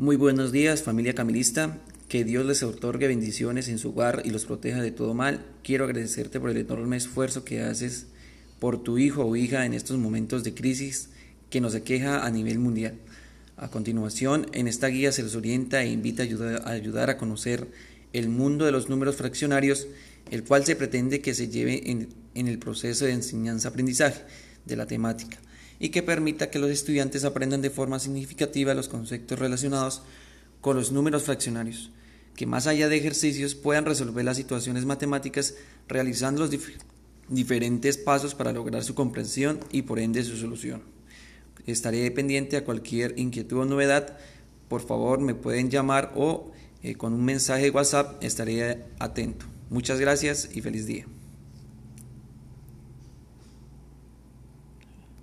Muy buenos días, familia camilista. Que Dios les otorgue bendiciones en su hogar y los proteja de todo mal. Quiero agradecerte por el enorme esfuerzo que haces por tu hijo o hija en estos momentos de crisis que nos aqueja a nivel mundial. A continuación, en esta guía se les orienta e invita a ayudar a, conocer el mundo de los números fraccionarios, el cual se pretende que se lleve en, en el proceso de enseñanza-aprendizaje de la temática y que permita que los estudiantes aprendan de forma significativa los conceptos relacionados con los números fraccionarios, que más allá de ejercicios puedan resolver las situaciones matemáticas realizando los diferentes pasos para lograr su comprensión y por ende su solución. Estaré pendiente a cualquier inquietud o novedad. Por favor, me pueden llamar o eh, con un mensaje de WhatsApp estaré atento. Muchas gracias y feliz día.